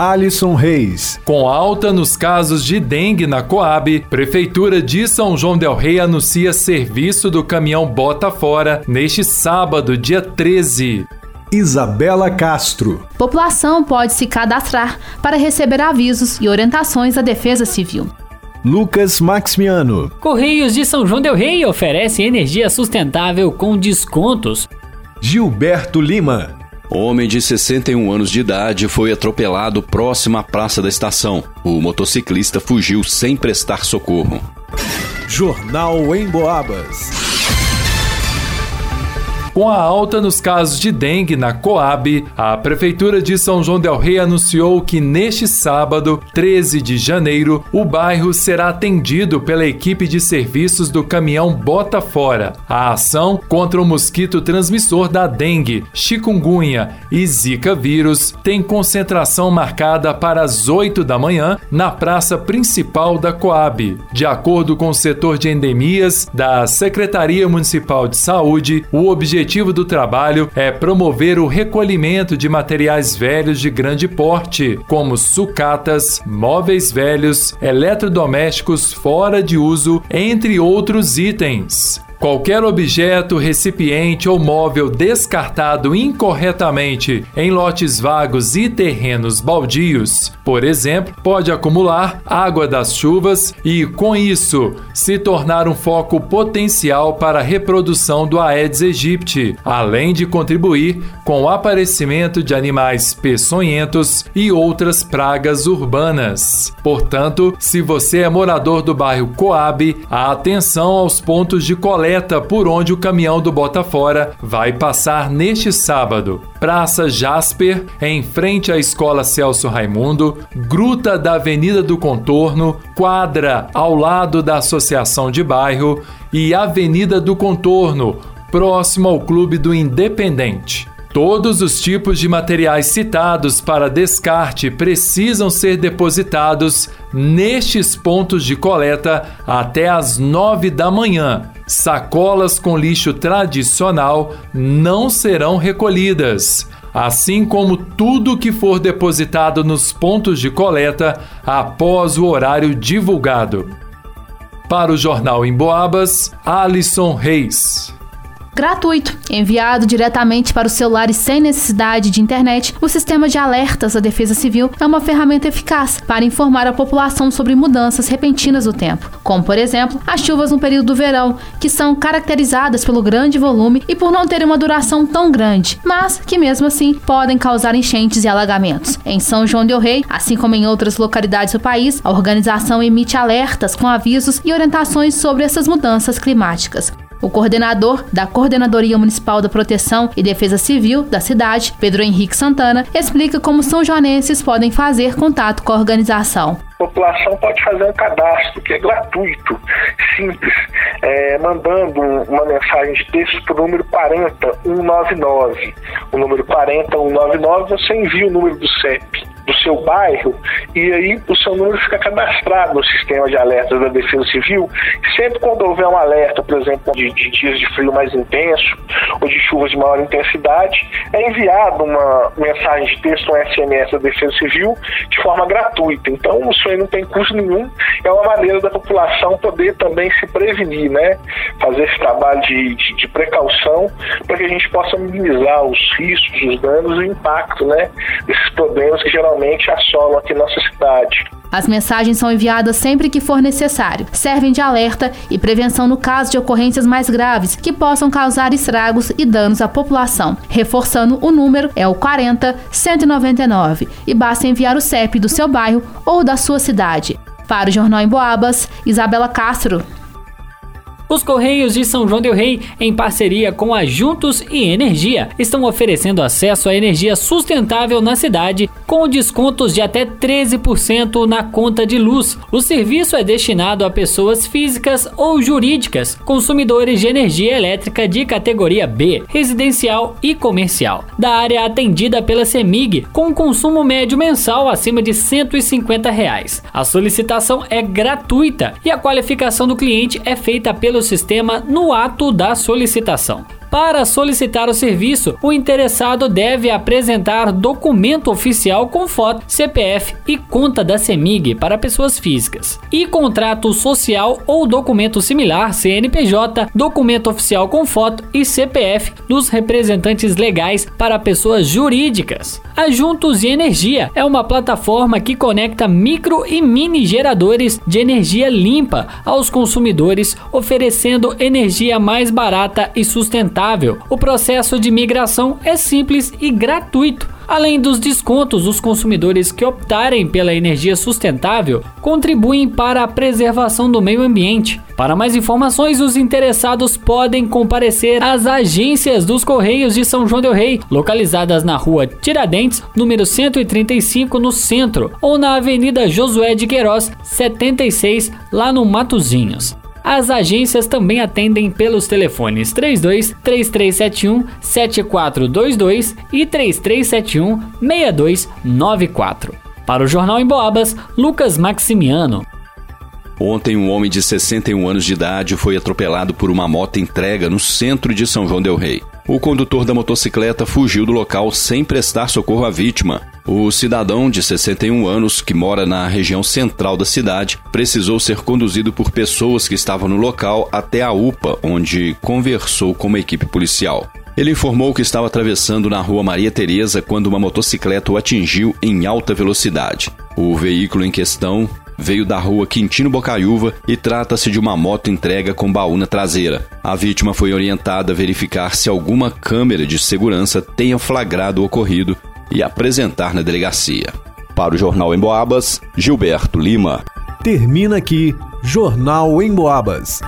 Alisson Reis. Com alta nos casos de dengue na Coab, Prefeitura de São João Del Rei anuncia serviço do caminhão Bota Fora neste sábado, dia 13. Isabela Castro. População pode se cadastrar para receber avisos e orientações da Defesa Civil. Lucas Maximiano. Correios de São João Del Rei oferece energia sustentável com descontos. Gilberto Lima. Homem de 61 anos de idade foi atropelado próximo à Praça da Estação. O motociclista fugiu sem prestar socorro. Jornal em Boabas. Com a alta nos casos de dengue na Coab, a Prefeitura de São João Del Rei anunciou que neste sábado, 13 de janeiro, o bairro será atendido pela equipe de serviços do caminhão Bota Fora. A ação contra o mosquito transmissor da dengue, chikungunya e zika vírus tem concentração marcada para as 8 da manhã na praça principal da Coab. De acordo com o setor de endemias da Secretaria Municipal de Saúde, o objetivo objetivo do trabalho é promover o recolhimento de materiais velhos de grande porte, como sucatas, móveis velhos, eletrodomésticos fora de uso, entre outros itens. Qualquer objeto, recipiente ou móvel descartado incorretamente em lotes vagos e terrenos baldios, por exemplo, pode acumular água das chuvas e, com isso, se tornar um foco potencial para a reprodução do Aedes aegypti, além de contribuir com o aparecimento de animais peçonhentos e outras pragas urbanas. Portanto, se você é morador do bairro Coab, atenção aos pontos de coleta coleta por onde o caminhão do Botafora vai passar neste sábado. Praça Jasper, em frente à Escola Celso Raimundo, Gruta da Avenida do Contorno, quadra ao lado da Associação de Bairro e Avenida do Contorno, próximo ao Clube do Independente. Todos os tipos de materiais citados para descarte precisam ser depositados nestes pontos de coleta até às 9 da manhã. Sacolas com lixo tradicional não serão recolhidas, assim como tudo que for depositado nos pontos de coleta após o horário divulgado. Para o Jornal em Boabas, Alisson Reis gratuito, enviado diretamente para os celulares sem necessidade de internet. O sistema de alertas da Defesa Civil é uma ferramenta eficaz para informar a população sobre mudanças repentinas do tempo, como por exemplo as chuvas no período do verão, que são caracterizadas pelo grande volume e por não terem uma duração tão grande, mas que mesmo assim podem causar enchentes e alagamentos. Em São João del Rei, assim como em outras localidades do país, a organização emite alertas com avisos e orientações sobre essas mudanças climáticas. O coordenador da Coordenadoria Municipal da Proteção e Defesa Civil da cidade, Pedro Henrique Santana, explica como são joanenses podem fazer contato com a organização. A população pode fazer um cadastro que é gratuito, simples, é, mandando uma mensagem de texto para o número 40199. O número 40199 você envia o número do CEP do seu bairro e aí o seu número fica cadastrado no sistema de alertas da Defesa Civil. Sempre quando houver um alerta, por exemplo, de, de dias de frio mais intenso ou de chuvas de maior intensidade, é enviado uma mensagem de texto, um SMS da Defesa Civil, de forma gratuita. Então, isso aí não tem custo nenhum, é uma maneira da população poder também se prevenir, né? Fazer esse trabalho de, de, de precaução para que a gente possa minimizar os riscos, os danos e o impacto, né? Desses problemas que geralmente assolam aqui nossa cidade. As mensagens são enviadas sempre que for necessário. Servem de alerta e prevenção no caso de ocorrências mais graves que possam causar estragos e danos à população. Reforçando, o número é o 40 199 e basta enviar o CEP do seu bairro ou da sua cidade. Para o Jornal em Boabas, Isabela Castro. Os Correios de São João del Rei, em parceria com a Juntos e Energia, estão oferecendo acesso à energia sustentável na cidade com descontos de até 13% na conta de luz. O serviço é destinado a pessoas físicas ou jurídicas, consumidores de energia elétrica de categoria B, residencial e comercial, da área atendida pela CEMIG, com consumo médio mensal acima de 150 reais. A solicitação é gratuita e a qualificação do cliente é feita pelo sistema no ato da solicitação. Para solicitar o serviço, o interessado deve apresentar documento oficial com foto, CPF e conta da CEMIG para pessoas físicas, e contrato social ou documento similar, CNPJ, documento oficial com foto e CPF dos representantes legais para pessoas jurídicas. A Juntos Energia é uma plataforma que conecta micro e mini geradores de energia limpa aos consumidores, oferecendo energia mais barata e sustentável sustentável. O processo de migração é simples e gratuito. Além dos descontos, os consumidores que optarem pela energia sustentável contribuem para a preservação do meio ambiente. Para mais informações, os interessados podem comparecer às agências dos Correios de São João del Rei, localizadas na rua Tiradentes, número 135, no centro, ou na Avenida Josué de Queiroz, 76, lá no Matozinhos. As agências também atendem pelos telefones 32 3371 7422 e 3371 6294. Para o Jornal em Boabas, Lucas Maximiano. Ontem, um homem de 61 anos de idade foi atropelado por uma moto entrega no centro de São João Del Rei. O condutor da motocicleta fugiu do local sem prestar socorro à vítima. O cidadão de 61 anos, que mora na região central da cidade, precisou ser conduzido por pessoas que estavam no local até a UPA, onde conversou com uma equipe policial. Ele informou que estava atravessando na rua Maria Tereza quando uma motocicleta o atingiu em alta velocidade. O veículo em questão veio da rua Quintino Bocaiúva e trata-se de uma moto entrega com baú na traseira. A vítima foi orientada a verificar se alguma câmera de segurança tenha flagrado o ocorrido e apresentar na delegacia. Para o Jornal em Boabas, Gilberto Lima. Termina aqui Jornal em Boabas.